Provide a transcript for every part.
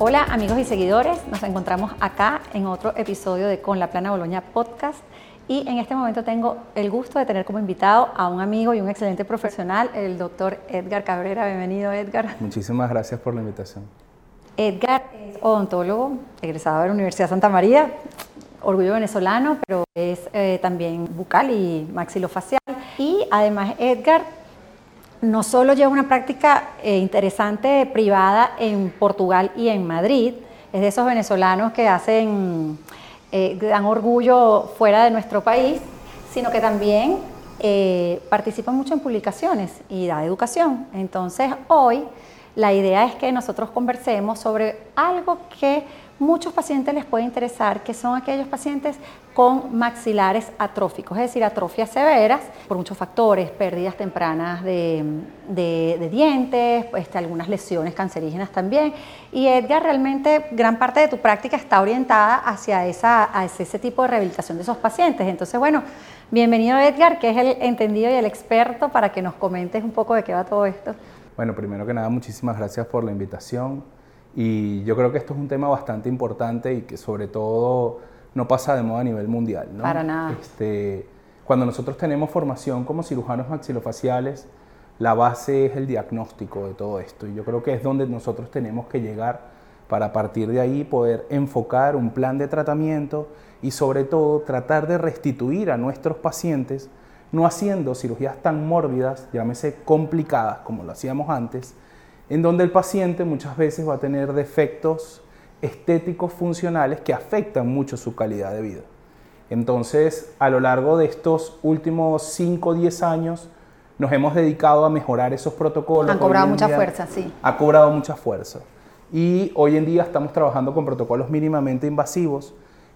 Hola amigos y seguidores, nos encontramos acá en otro episodio de Con la Plana Boloña Podcast y en este momento tengo el gusto de tener como invitado a un amigo y un excelente profesional, el doctor Edgar Cabrera. Bienvenido, Edgar. Muchísimas gracias por la invitación. Edgar es odontólogo, egresado de la Universidad Santa María, orgullo venezolano, pero es eh, también bucal y maxilofacial. Y además, Edgar no solo lleva una práctica eh, interesante privada en Portugal y en Madrid, es de esos venezolanos que hacen eh, dan orgullo fuera de nuestro país, sino que también eh, participan mucho en publicaciones y da educación. Entonces, hoy la idea es que nosotros conversemos sobre algo que muchos pacientes les puede interesar, que son aquellos pacientes con maxilares atróficos, es decir, atrofias severas por muchos factores, pérdidas tempranas de, dientes, pues, algunas lesiones cancerígenas también. Y Edgar, realmente gran parte de tu práctica está orientada hacia, esa, hacia ese tipo de rehabilitación de esos pacientes. Entonces, bueno, bienvenido Edgar, que es el entendido y el experto, para que nos comentes un poco de qué va todo esto. Bueno, primero que nada, muchísimas gracias por la invitación. Y yo creo que esto es un tema bastante importante y que sobre todo no pasa de moda a nivel mundial. ¿no? Para nada. Este, cuando nosotros tenemos formación como cirujanos maxilofaciales, la base es el diagnóstico de todo esto. Y yo creo que es donde nosotros tenemos que llegar para a partir de ahí poder enfocar un plan de tratamiento y sobre todo tratar de restituir a nuestros pacientes, no haciendo cirugías tan mórbidas, llámese complicadas como lo hacíamos antes, en donde el paciente muchas veces va a tener defectos estéticos funcionales que afectan mucho su calidad de vida. Entonces, a lo largo de estos últimos 5 o 10 años, nos hemos dedicado a mejorar esos protocolos. Han cobrado mucha fuerza, sí. Ha cobrado mucha fuerza. Y hoy en día estamos trabajando con protocolos mínimamente invasivos,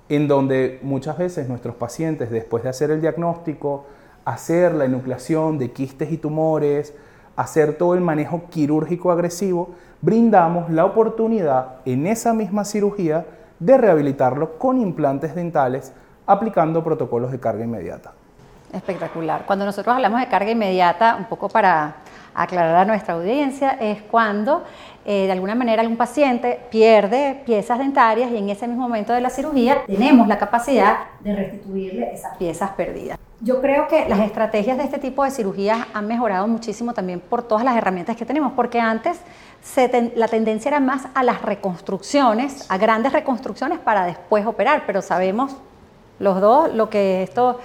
en donde muchas veces nuestros pacientes, después de hacer el diagnóstico, hacer la enucleación de quistes y tumores, hacer todo el manejo quirúrgico agresivo, brindamos la oportunidad en esa misma cirugía de rehabilitarlo con implantes dentales aplicando protocolos de carga inmediata. Espectacular. Cuando nosotros hablamos de carga inmediata, un poco para aclarar a nuestra audiencia, es cuando eh, de alguna manera algún paciente pierde piezas dentarias y en ese mismo momento de la cirugía tenemos la capacidad de restituirle esas piezas perdidas. Yo creo que las estrategias de este tipo de cirugías han mejorado muchísimo también por todas las herramientas que tenemos, porque antes la tendencia era más a las reconstrucciones, a grandes reconstrucciones para después operar, pero sabemos los dos lo que esto...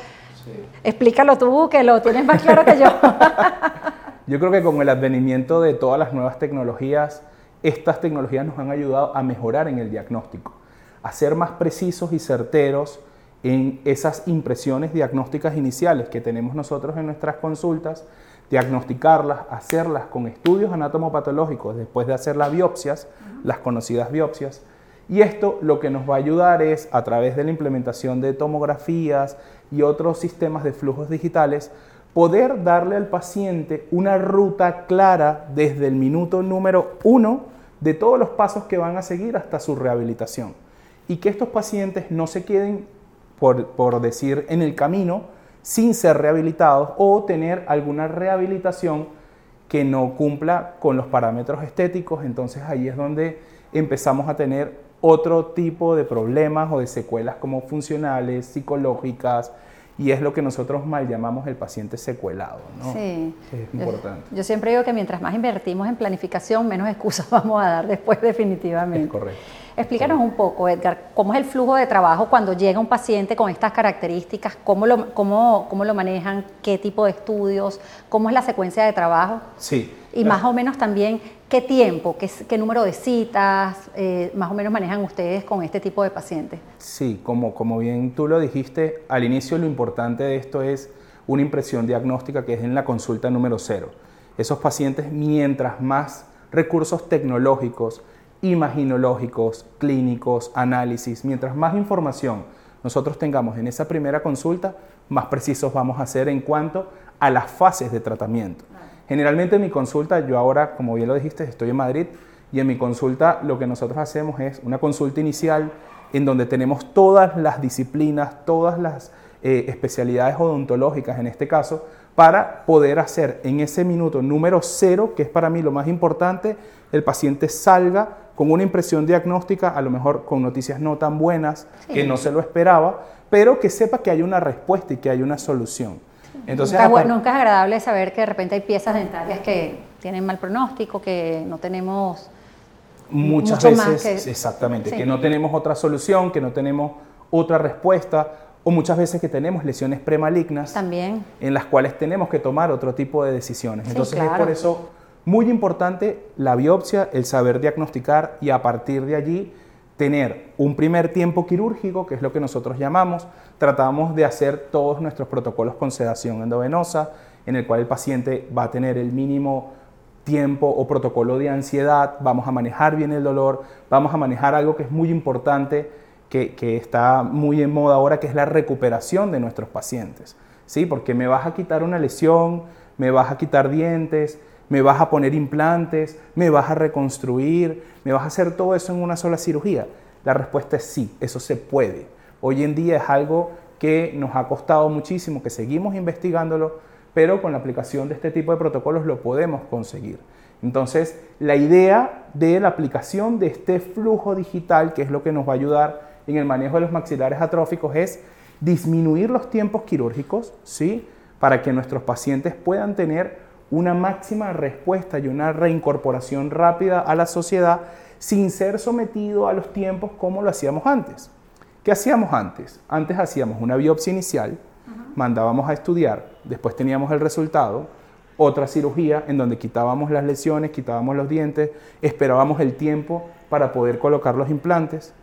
Explícalo tú, que lo tienes más claro que yo. yo creo que con el advenimiento de todas las nuevas tecnologías, estas tecnologías nos han ayudado a mejorar en el diagnóstico, a ser más precisos y certeros en esas impresiones diagnósticas iniciales que tenemos nosotros en nuestras consultas, diagnosticarlas, hacerlas con estudios anatomopatológicos después de hacer las biopsias, las conocidas biopsias. Y esto lo que nos va a ayudar es, a través de la implementación de tomografías y otros sistemas de flujos digitales, poder darle al paciente una ruta clara desde el minuto número uno de todos los pasos que van a seguir hasta su rehabilitación. Y que estos pacientes no se queden por, decir, en el camino sin ser rehabilitados o tener alguna rehabilitación que no cumpla con los parámetros estéticos. Entonces ahí es donde empezamos a tener otro tipo de problemas o de secuelas como funcionales, psicológicas, y es lo que nosotros mal llamamos el paciente secuelado. ¿no? Sí. Es importante. Yo, siempre digo que mientras más invertimos en planificación, menos excusas vamos a dar después definitivamente. Es correcto. Explícanos un poco, Edgar, cómo es el flujo de trabajo cuando llega un paciente con estas características, cómo lo, cómo, cómo lo manejan, qué tipo de estudios, cómo es la secuencia de trabajo. Sí. Y más o menos también qué tiempo, qué, qué número de citas, eh, más o menos manejan ustedes con este tipo de pacientes. Sí, como, como bien tú lo dijiste, al inicio lo importante de esto es una impresión diagnóstica que es en la consulta número cero. Esos pacientes, mientras más recursos tecnológicos, imaginológicos, clínicos, análisis, mientras más información nosotros tengamos en esa primera consulta, más precisos vamos a ser en cuanto a las fases de tratamiento. Generalmente en mi consulta, yo ahora, como bien lo dijiste, estoy en Madrid y en mi consulta lo que nosotros hacemos es una consulta inicial en donde tenemos todas las disciplinas, todas las eh, especialidades odontológicas en este caso, para poder hacer en ese minuto número cero, que es para mí lo más importante, el paciente salga con una impresión diagnóstica, a lo mejor con noticias no tan buenas, que no se lo esperaba, pero que sepa que hay una respuesta y que hay una solución. Entonces, nunca, nunca, es agradable saber que de repente hay piezas dentarias que tienen mal pronóstico, que no tenemos... Muchas veces, exactamente, que no tenemos otra solución, que no tenemos otra respuesta, o muchas veces que tenemos lesiones premalignas También. en las cuales tenemos que tomar otro tipo de decisiones. Entonces es por eso muy importante la biopsia, el saber diagnosticar y a partir de allí tener un primer tiempo quirúrgico, que es lo que nosotros llamamos, tratamos de hacer todos nuestros protocolos con sedación endovenosa, en el cual el paciente va a tener el mínimo tiempo o protocolo de ansiedad, vamos a manejar bien el dolor, vamos a manejar algo que es muy importante, que, está muy en moda ahora, que es la recuperación de nuestros pacientes. ¿sí? Porque me vas a quitar una lesión, me vas a quitar dientes, me vas a poner implantes, me vas a reconstruir, me vas a hacer todo eso en una sola cirugía. La respuesta es sí, eso se puede. Hoy en día es algo que nos ha costado muchísimo, que seguimos investigándolo, pero con la aplicación de este tipo de protocolos lo podemos conseguir. Entonces, la idea de la aplicación de este flujo digital, que es lo que nos va a ayudar en el manejo de los maxilares atróficos, es disminuir los tiempos quirúrgicos, ¿sí? Para que nuestros pacientes puedan tener una máxima respuesta y una reincorporación rápida a la sociedad sin ser sometido a los tiempos como lo hacíamos antes. ¿Qué hacíamos antes? Antes hacíamos una biopsia inicial, mandábamos a estudiar, después teníamos el resultado, otra cirugía en donde quitábamos las lesiones, quitábamos los dientes, esperábamos el tiempo para poder colocar los implantes,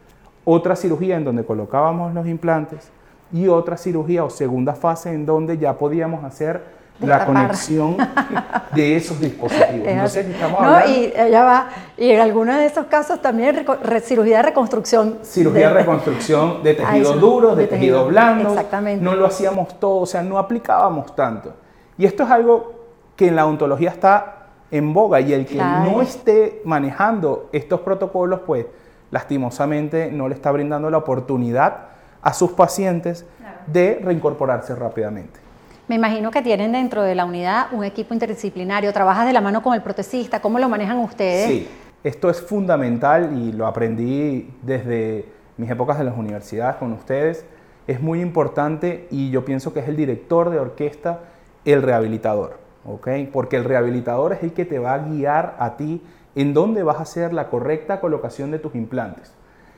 otra cirugía en donde colocábamos los implantes y otra cirugía o segunda fase en donde ya podíamos hacer la conexión de esos dispositivos. Entonces, estamos no, y ya va, y en algunos de estos casos también cirugía de reconstrucción. Cirugía de reconstrucción de tejidos duros, de, tejidos blandos. Exactamente. No lo hacíamos todo, o sea, no aplicábamos tanto. Y esto es algo que en la ontología está en boga y el que no esté manejando estos protocolos, pues lastimosamente no le está brindando la oportunidad a sus pacientes de reincorporarse rápidamente. Me imagino que tienen dentro de la unidad un equipo interdisciplinario, trabajas de la mano con el protecista, ¿cómo lo manejan ustedes? Sí, esto es fundamental y lo aprendí desde mis épocas de las universidades con ustedes. Es muy importante y yo pienso que es el director de orquesta el rehabilitador, ¿ok? Porque el rehabilitador es el que te va a guiar a ti en dónde vas a hacer la correcta colocación de tus implantes.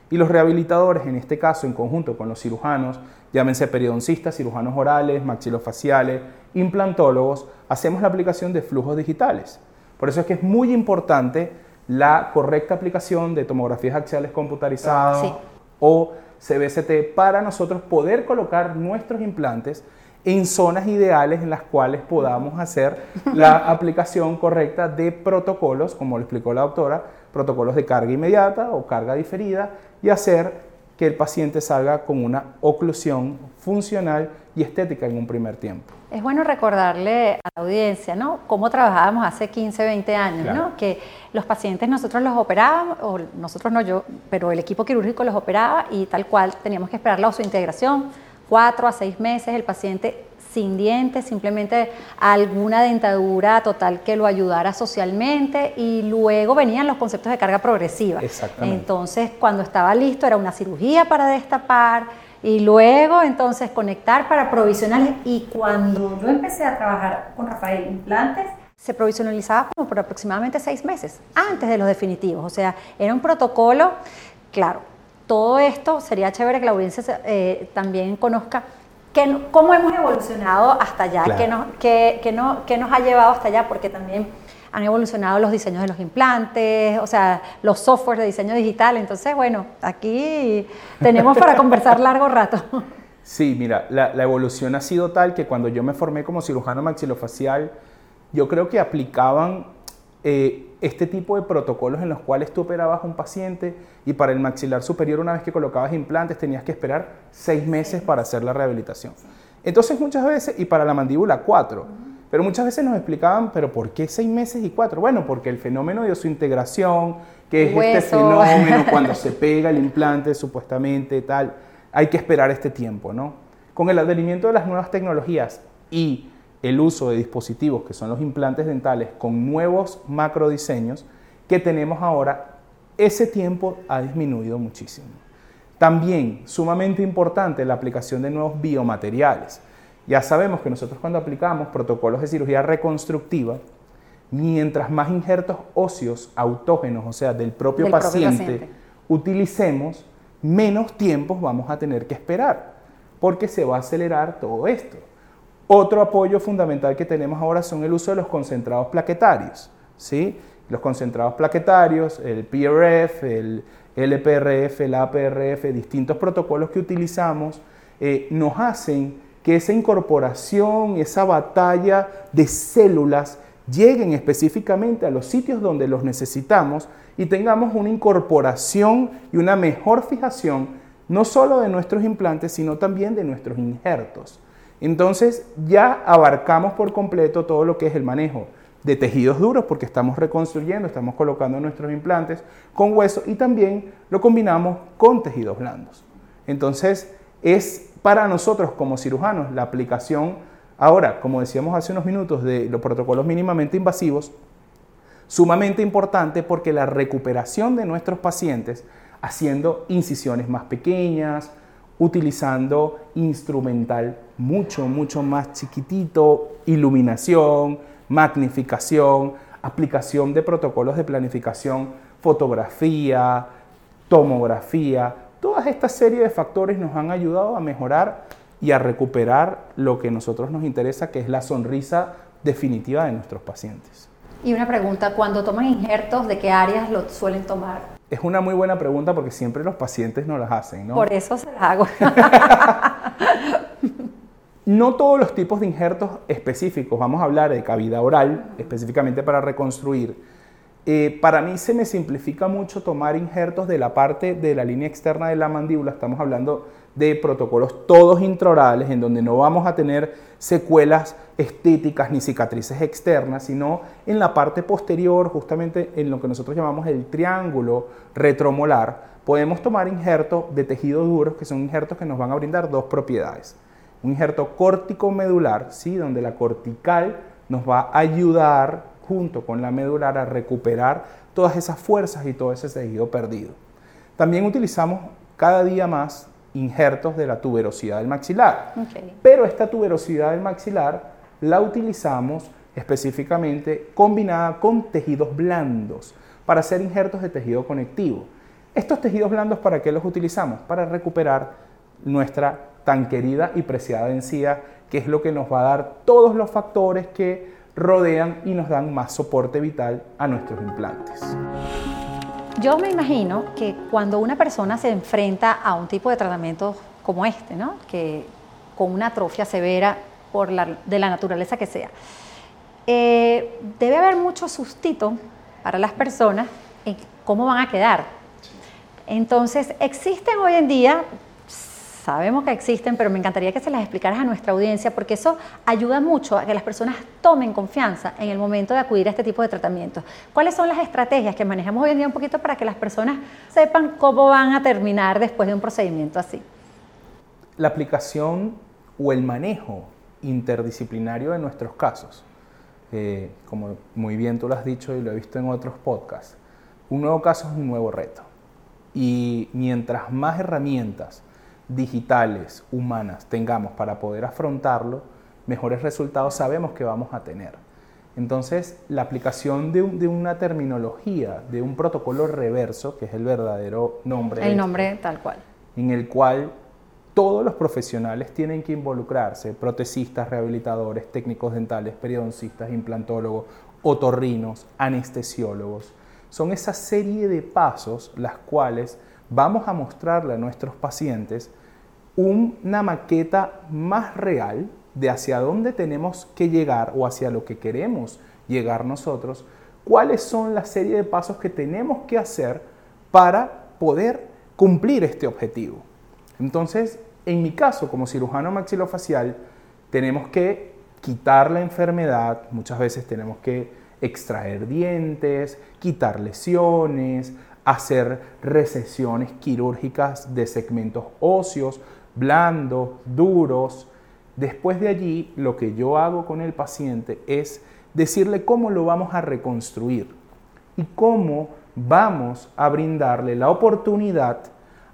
Y los rehabilitadores, en este caso en conjunto con los cirujanos, llámense periodoncistas, cirujanos orales, maxilofaciales, implantólogos, hacemos la aplicación de flujos digitales. Por eso es que es muy importante la correcta aplicación de tomografías axiales computarizadas o CBCT para nosotros poder colocar nuestros implantes en zonas ideales en las cuales podamos hacer la aplicación correcta de protocolos, como lo explicó la doctora, protocolos de carga inmediata o carga diferida y hacer que el paciente salga con una oclusión funcional y estética en un primer tiempo. Es bueno recordarle a la audiencia, ¿no? Cómo trabajábamos hace 15, 20 años, ¿no? Que los pacientes nosotros los operábamos, o nosotros no yo, pero el equipo quirúrgico los operaba y tal cual teníamos que esperar la integración cuatro a seis meses, el paciente sin dientes, simplemente alguna dentadura total que lo ayudara socialmente y luego venían los conceptos de carga progresiva. Entonces, cuando estaba listo era una cirugía para destapar y luego entonces conectar para provisionales y cuando yo empecé a trabajar con Rafael implantes, se provisionalizaba como por aproximadamente seis meses antes de los definitivos. O sea, era un protocolo, claro, todo esto sería chévere que la audiencia eh, también conozca cómo hemos evolucionado hasta allá, qué, nos, qué, nos ha llevado hasta allá, porque también han evolucionado los diseños de los implantes, o sea, los softwares de diseño digital. Entonces, bueno, aquí tenemos para conversar largo rato. Sí, mira, la, evolución ha sido tal que cuando yo me formé como cirujano maxilofacial, yo creo que aplicaban eh, este tipo de protocolos en los cuales tú operabas a un paciente y para el maxilar superior una vez que colocabas implantes tenías que esperar seis meses para hacer la rehabilitación. Entonces muchas veces, y para la mandíbula cuatro, pero muchas veces nos explicaban, pero ¿por qué seis meses y cuatro? Bueno, porque el fenómeno de su integración, que es este fenómeno cuando se pega el implante supuestamente tal, hay que esperar este tiempo, ¿no? Con el advenimiento de las nuevas tecnologías y el uso de dispositivos que son los implantes dentales con nuevos macro diseños que tenemos ahora, ese tiempo ha disminuido muchísimo. También, sumamente importante, la aplicación de nuevos biomateriales. Ya sabemos que nosotros cuando aplicamos protocolos de cirugía reconstructiva, mientras más injertos óseos autógenos, o sea, del propio, paciente, utilicemos, menos tiempos vamos a tener que esperar, porque se va a acelerar todo esto. Otro apoyo fundamental que tenemos ahora son el uso de los concentrados plaquetarios. ¿sí? Los concentrados plaquetarios, el PRF, el LPRF, el APRF, distintos protocolos que utilizamos, eh, nos hacen que esa incorporación, esa batalla de células lleguen específicamente a los sitios donde los necesitamos y tengamos una incorporación y una mejor fijación no solo de nuestros implantes, sino también de nuestros injertos. Entonces ya abarcamos por completo todo lo que es el manejo de tejidos duros porque estamos reconstruyendo, estamos colocando nuestros implantes con hueso y también lo combinamos con tejidos blandos. Entonces es para nosotros como cirujanos la aplicación ahora, como decíamos hace unos minutos, de los protocolos mínimamente invasivos, sumamente importante porque la recuperación de nuestros pacientes haciendo incisiones más pequeñas, utilizando instrumental mucho, mucho más chiquitito, iluminación, magnificación, aplicación de protocolos de planificación, fotografía, tomografía, todas esta serie de factores nos han ayudado a mejorar y a recuperar lo que a nosotros nos interesa, que es la sonrisa definitiva de nuestros pacientes. Y una pregunta, cuando toman injertos, ¿de qué áreas lo suelen tomar? Es una muy buena pregunta porque siempre los pacientes no las hacen, ¿no? Por eso se las hago. no todos los tipos de injertos específicos, vamos a hablar de cavidad oral, específicamente para reconstruir. Eh, para mí se me simplifica mucho tomar injertos de la parte de la línea externa de la mandíbula, estamos hablando de protocolos todos intraorales, en donde no vamos a tener secuelas estéticas ni cicatrices externas, sino en la parte posterior, justamente en lo que nosotros llamamos el triángulo retromolar, podemos tomar injertos de tejido duro, que son injertos que nos van a brindar dos propiedades. Un injerto córtico medular, ¿sí? donde la cortical nos va a ayudar junto con la medular a recuperar todas esas fuerzas y todo ese tejido perdido. También utilizamos cada día más injertos de la tuberosidad del maxilar. Pero esta tuberosidad del maxilar la utilizamos específicamente combinada con tejidos blandos para hacer injertos de tejido conectivo. Estos tejidos blandos, ¿para qué los utilizamos? Para recuperar nuestra tan querida y preciada encía, que es lo que nos va a dar todos los factores que rodean y nos dan más soporte vital a nuestros implantes. Yo me imagino que cuando una persona se enfrenta a un tipo de tratamiento como este, ¿no? que con una atrofia severa por de la naturaleza que sea, eh, debe haber mucho sustito para las personas en cómo van a quedar. Entonces, existen hoy en día sabemos que existen, pero me encantaría que se las explicaras a nuestra audiencia porque eso ayuda mucho a que las personas tomen confianza en el momento de acudir a este tipo de tratamientos. ¿Cuáles son las estrategias que manejamos hoy en día un poquito para que las personas sepan cómo van a terminar después de un procedimiento así? La aplicación o el manejo interdisciplinario de nuestros casos, eh, como muy bien tú lo has dicho y lo he visto en otros podcasts, un nuevo caso es un nuevo reto. Y mientras más herramientas digitales, humanas, tengamos para poder afrontarlo, mejores resultados sabemos que vamos a tener. Entonces, la aplicación de, una terminología, de un protocolo reverso, que es el verdadero nombre. El nombre tal cual. En el cual todos los profesionales tienen que involucrarse, protecistas, rehabilitadores, técnicos dentales, periodoncistas, implantólogos, otorrinos, anestesiólogos. Son esa serie de pasos las cuales vamos a mostrarle a nuestros pacientes una maqueta más real de hacia dónde tenemos que llegar o hacia lo que queremos llegar nosotros cuáles son la serie de pasos que tenemos que hacer para poder cumplir este objetivo. Entonces, en mi caso, como cirujano maxilofacial, tenemos que quitar la enfermedad, muchas veces tenemos que extraer dientes, quitar lesiones, hacer recesiones quirúrgicas de segmentos óseos, blandos, duros. Después de allí, lo que yo hago con el paciente es decirle cómo lo vamos a reconstruir y cómo vamos a brindarle la oportunidad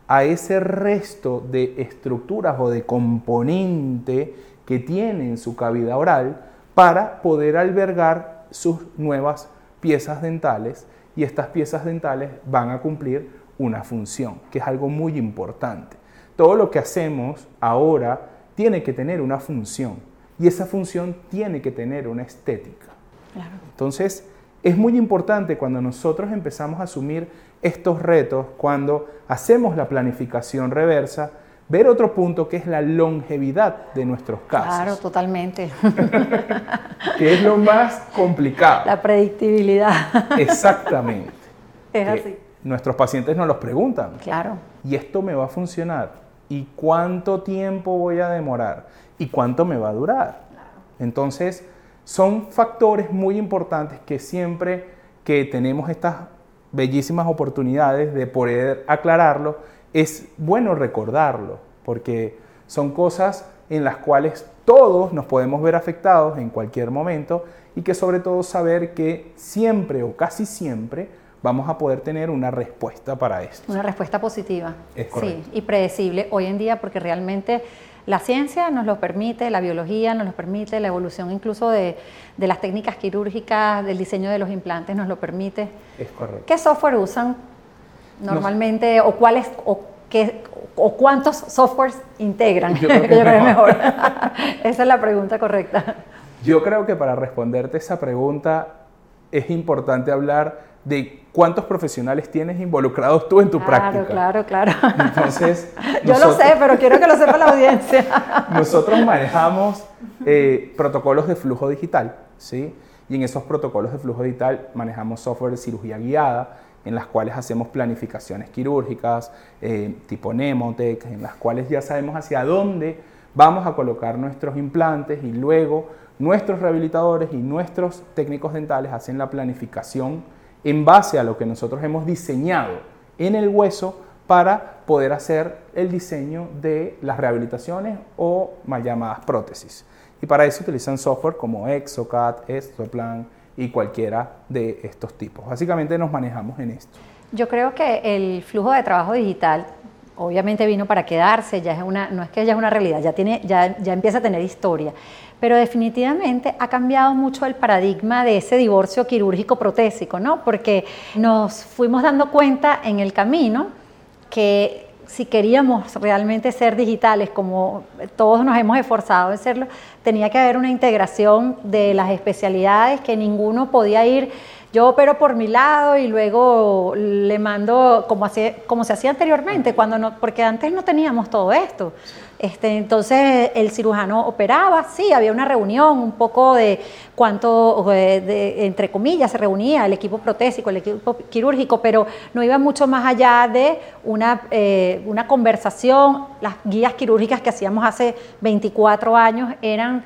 a ese resto de estructuras o de componente que tiene en su cavidad oral para poder albergar sus nuevas piezas dentales y estas piezas dentales van a cumplir una función, que es algo muy importante. Todo lo que hacemos ahora tiene que tener una función y esa función tiene que tener una estética. Entonces, es muy importante cuando nosotros empezamos a asumir estos retos, cuando hacemos la planificación reversa, ver otro punto que es la longevidad de nuestros casos. Claro, totalmente. que es lo más complicado. La predictibilidad. Exactamente. Es así. Nuestros pacientes nos los preguntan. Claro. ¿Y esto me va a funcionar? ¿Y cuánto tiempo voy a demorar? ¿Y cuánto me va a durar? Entonces, son factores muy importantes que siempre que tenemos estas bellísimas oportunidades de poder aclararlo, es bueno recordarlo, porque son cosas en las cuales todos nos podemos ver afectados en cualquier momento y que sobre todo saber que siempre o casi siempre vamos a poder tener una respuesta para esto. Una respuesta positiva. Sí, y predecible hoy en día porque realmente la ciencia nos lo permite, la biología nos lo permite, la evolución incluso de, las técnicas quirúrgicas, del diseño de los implantes nos lo permite. Es correcto. ¿Qué software usan normalmente o cuáles o qué o cuántos softwares integran? Yo creo que, es mejor. Esa es la pregunta correcta. Yo creo que para responderte esa pregunta es importante hablar de cuántos profesionales tienes involucrados tú en tu práctica. Claro, claro, Entonces, yo lo sé, pero quiero que lo sepa la audiencia. nosotros manejamos eh, protocolos de flujo digital, ¿sí? Y en esos protocolos de flujo digital manejamos software de cirugía guiada, en las cuales hacemos planificaciones quirúrgicas, eh, tipo Nemotec, en las cuales ya sabemos hacia dónde vamos a colocar nuestros implantes y luego nuestros rehabilitadores y nuestros técnicos dentales hacen la planificación en base a lo que nosotros hemos diseñado en el hueso para poder hacer el diseño de las rehabilitaciones o mal llamadas prótesis. Y para eso utilizan software como Exocad, Estoplan y cualquiera de estos tipos. Básicamente nos manejamos en esto. Yo creo que el flujo de trabajo digital obviamente vino para quedarse, ya es una, no es que ya es una realidad, ya, tiene, ya, ya empieza a tener historia pero definitivamente ha cambiado mucho el paradigma de ese divorcio quirúrgico protésico, ¿no? Porque nos fuimos dando cuenta en el camino que si queríamos realmente ser digitales, como todos nos hemos esforzado en serlo, tenía que haber una integración de las especialidades que ninguno podía ir. Yo opero por mi lado y luego le mando como, como se hacía anteriormente, cuando no, porque antes no teníamos todo esto. Este, entonces el cirujano operaba, sí, había una reunión, un poco de cuánto, de, entre comillas, se reunía el equipo protésico, el equipo quirúrgico, pero no iba mucho más allá de una, eh, una conversación. Las guías quirúrgicas que hacíamos hace 24 años eran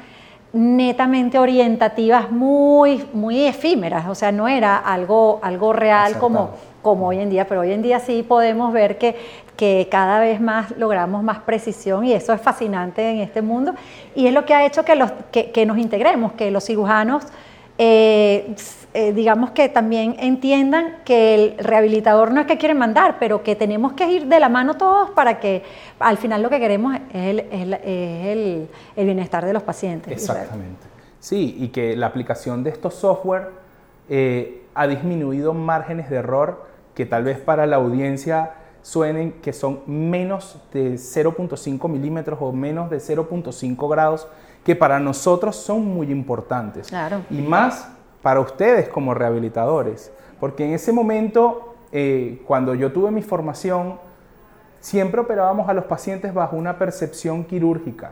netamente orientativas, muy, muy efímeras, o sea, no era algo, algo real como, como hoy en día, pero hoy en día sí podemos ver que que cada vez más logramos más precisión y eso es fascinante en este mundo. Y es lo que ha hecho que, los, que, nos integremos, que los cirujanos, eh, eh, digamos que también entiendan que el rehabilitador no es que quiere mandar, pero que tenemos que ir de la mano todos para que al final lo que queremos es el bienestar de los pacientes. Exactamente. Sí, y que la aplicación de estos software eh, ha disminuido márgenes de error que tal vez para la audiencia suenen que son menos de 0.5 milímetros o menos de 0.5 grados, que para nosotros son muy importantes. Y más para ustedes como rehabilitadores, porque en ese momento, eh, cuando yo tuve mi formación, siempre operábamos a los pacientes bajo una percepción quirúrgica,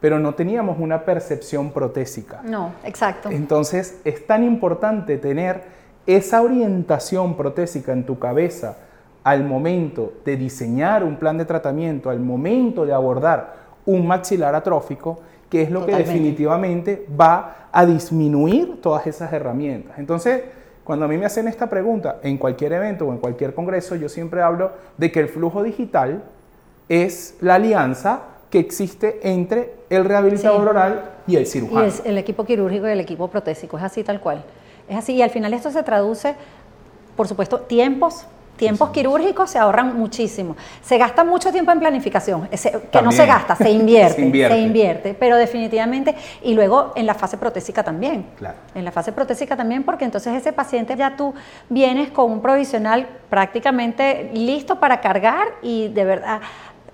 pero no teníamos una percepción protésica. No, exacto. Entonces, es tan importante tener esa orientación protésica en tu cabeza al momento de diseñar un plan de tratamiento, al momento de abordar un maxilar atrófico, que es lo que definitivamente va a disminuir todas esas herramientas. Entonces, cuando a mí me hacen esta pregunta en cualquier evento o en cualquier congreso, yo siempre hablo de que el flujo digital es la alianza que existe entre el rehabilitador oral y el cirujano. Y es el equipo quirúrgico y el equipo protésico, es así tal cual. Es así, y al final esto se traduce, por supuesto, tiempos, Tiempos quirúrgicos se ahorran muchísimo. Se gasta mucho tiempo en planificación, que no se gasta, se invierte, se invierte, pero definitivamente, y luego en la fase protésica también. Claro. En la fase protésica también, porque entonces ese paciente ya tú vienes con un provisional prácticamente listo para cargar y de verdad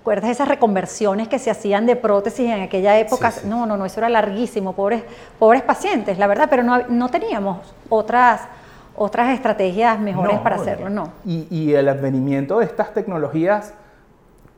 ¿Recuerdas esas reconversiones que se hacían de prótesis en aquella época? No, no, no, eso era larguísimo, pobres, pobres pacientes, la verdad, pero no, no teníamos otras, otras estrategias mejores para hacerlo, no. Y, y, el advenimiento de estas tecnologías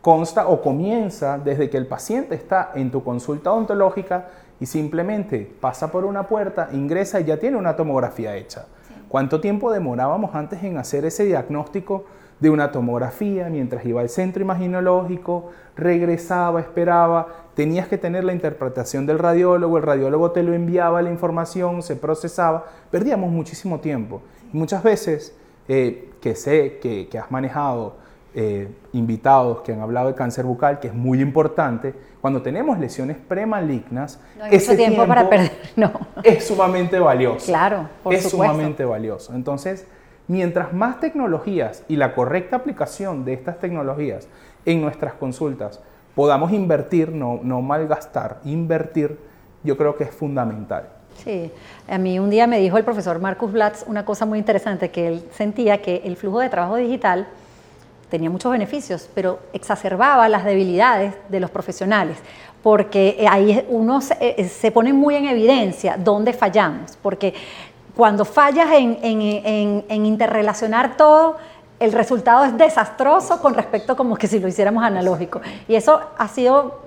consta o comienza desde que el paciente está en tu consulta odontológica y simplemente pasa por una puerta, ingresa y ya tiene una tomografía hecha. ¿Cuánto tiempo demorábamos antes en hacer ese diagnóstico? de una tomografía mientras iba al centro imaginológico, regresaba, esperaba, tenías que tener la interpretación del radiólogo, el radiólogo te lo enviaba la información, se procesaba, perdíamos muchísimo tiempo. Y muchas veces, eh, que sé que, has manejado eh, invitados que han hablado de cáncer bucal, que es muy importante, cuando tenemos lesiones premalignas, ese tiempo, para perder, no. es sumamente valioso. Claro, por es sumamente valioso. Entonces, Mientras más tecnologías y la correcta aplicación de estas tecnologías en nuestras consultas podamos invertir, no, no malgastar, invertir, yo creo que es fundamental. Sí, a mí un día me dijo el profesor Marcus Blatz una cosa muy interesante, que él sentía que el flujo de trabajo digital tenía muchos beneficios, pero exacerbaba las debilidades de los profesionales, porque ahí uno se, eh, se pone muy en evidencia dónde fallamos, porque cuando fallas en, interrelacionar todo, el resultado es desastroso con respecto como que si lo hiciéramos analógico. Y eso ha sido,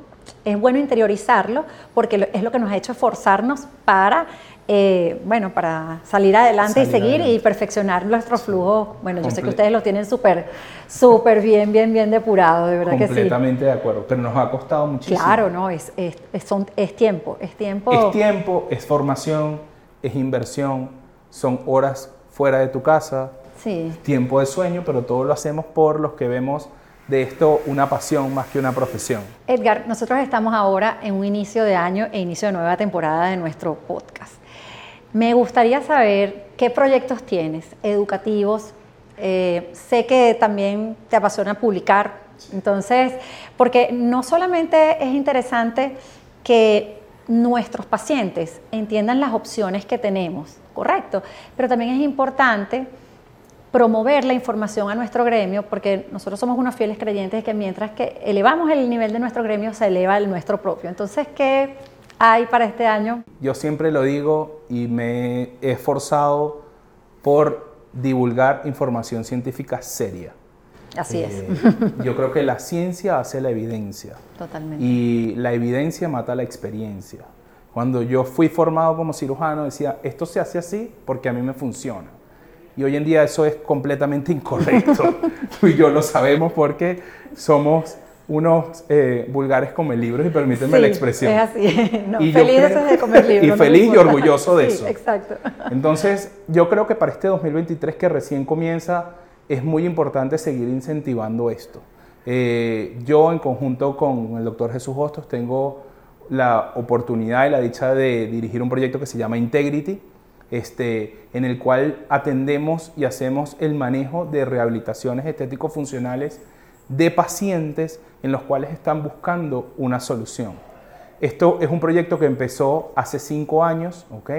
es bueno interiorizarlo porque es lo que nos ha hecho esforzarnos para, eh, bueno, para salir adelante y seguir y perfeccionar nuestro flujo. Bueno, yo sé que ustedes lo tienen súper, súper bien, bien, bien depurado, de verdad que sí. Completamente de acuerdo, pero nos ha costado muchísimo. Claro, no, es, es, es tiempo, es tiempo. Es tiempo, es formación, es inversión, son horas fuera de tu casa, tiempo de sueño, pero todo lo hacemos por los que vemos de esto una pasión más que una profesión. Edgar, nosotros estamos ahora en un inicio de año e inicio de nueva temporada de nuestro podcast. Me gustaría saber qué proyectos tienes educativos. Eh, sé que también te apasiona publicar, entonces, porque no solamente es interesante que nuestros pacientes entiendan las opciones que tenemos, correcto, pero también es importante promover la información a nuestro gremio, porque nosotros somos unos fieles creyentes de que mientras que elevamos el nivel de nuestro gremio, se eleva el nuestro propio. Entonces, ¿qué hay para este año? Yo siempre lo digo y me he esforzado por divulgar información científica seria. Así es. Eh, yo creo que la ciencia hace la evidencia. Totalmente. Y la evidencia mata la experiencia. Cuando yo fui formado como cirujano decía, esto se hace así porque a mí me funciona. Y hoy en día eso es completamente incorrecto. Tú y yo lo sabemos porque somos unos eh, vulgares come libros y permítanme la expresión. Es así. y feliz de comer libros. Y feliz y orgulloso de eso. Exacto. Entonces, yo creo que para este 2023 que recién comienza, es muy importante seguir incentivando esto. Eh, yo en conjunto con el doctor Jesús Hostos tengo la oportunidad y la dicha de dirigir un proyecto que se llama Integrity, este, en el cual atendemos y hacemos el manejo de rehabilitaciones estético-funcionales de pacientes en los cuales están buscando una solución. Esto es un proyecto que empezó hace cinco años, ¿ok?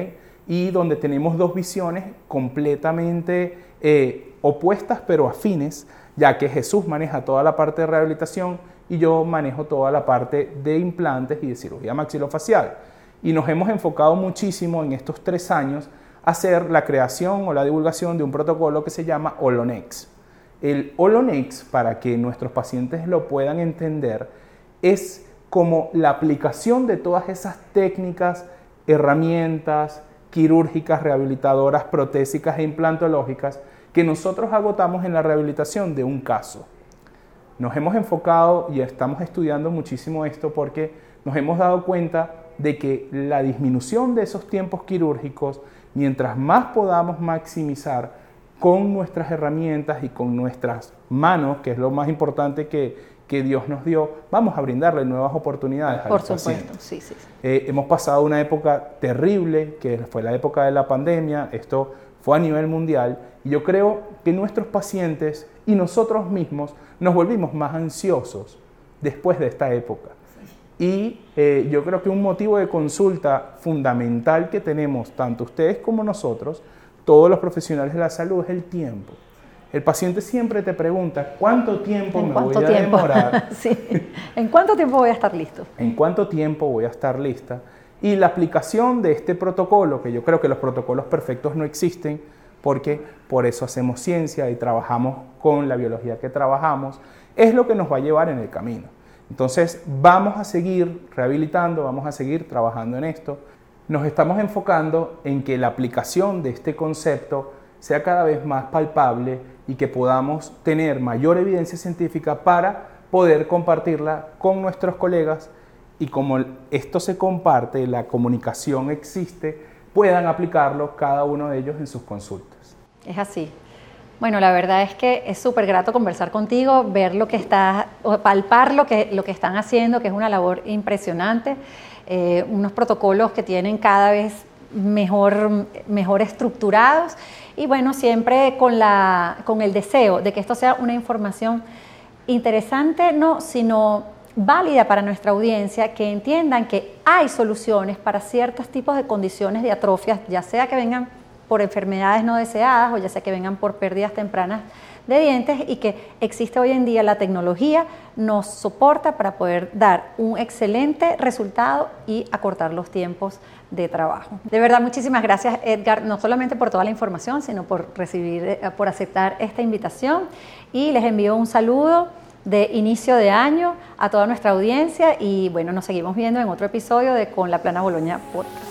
Y donde tenemos dos visiones completamente eh, opuestas pero afines, ya que Jesús maneja toda la parte de rehabilitación y yo manejo toda la parte de implantes y de cirugía maxilofacial. Y nos hemos enfocado muchísimo en estos tres años hacer la creación o la divulgación de un protocolo que se llama Olonex. El Olonex, para que nuestros pacientes lo puedan entender, es como la aplicación de todas esas técnicas, herramientas, quirúrgicas, rehabilitadoras, protésicas e implantológicas que nosotros agotamos en la rehabilitación de un caso. Nos hemos enfocado y estamos estudiando muchísimo esto porque nos hemos dado cuenta de que la disminución de esos tiempos quirúrgicos, mientras más podamos maximizar con nuestras herramientas y con nuestras manos, que es lo más importante que, Dios nos dio, vamos a brindarle nuevas oportunidades Por supuesto, sí, sí. Eh, hemos pasado una época terrible, que fue la época de la pandemia, esto fue a nivel mundial, y yo creo que nuestros pacientes y nosotros mismos nos volvimos más ansiosos después de esta época. Y eh, yo creo que un motivo de consulta fundamental que tenemos, tanto ustedes como nosotros, todos los profesionales de la salud, es el tiempo. El paciente siempre te pregunta, ¿cuánto tiempo me voy a demorar? sí. ¿En cuánto tiempo voy a estar listo? ¿En cuánto tiempo voy a estar lista? Y la aplicación de este protocolo, que yo creo que los protocolos perfectos no existen, porque por eso hacemos ciencia y trabajamos con la biología que trabajamos, es lo que nos va a llevar en el camino. Entonces vamos a seguir rehabilitando, vamos a seguir trabajando en esto. Nos estamos enfocando en que la aplicación de este concepto sea cada vez más palpable y que podamos tener mayor evidencia científica para poder compartirla con nuestros colegas y como esto se comparte, la comunicación existe, puedan aplicarlo cada uno de ellos en sus consultas. Es así. Bueno, la verdad es que es súper grato conversar contigo, ver lo que está, palpar lo que, lo que están haciendo, que es una labor impresionante, eh, unos protocolos que tienen cada vez mejor, mejor estructurados. Y bueno, siempre con, la, con el deseo de que esto sea una información interesante, no, sino válida para nuestra audiencia, que entiendan que hay soluciones para ciertos tipos de condiciones de atrofias, ya sea que vengan por enfermedades no deseadas o ya sea que vengan por pérdidas tempranas de dientes y que existe hoy en día la tecnología nos soporta para poder dar un excelente resultado y acortar los tiempos de trabajo. De verdad, muchísimas gracias Edgar, no solamente por toda la información, sino por recibir, eh, por aceptar esta invitación y les envío un saludo de inicio de año a toda nuestra audiencia y bueno, nos seguimos viendo en otro episodio de Con la Plana Boloña Podcast.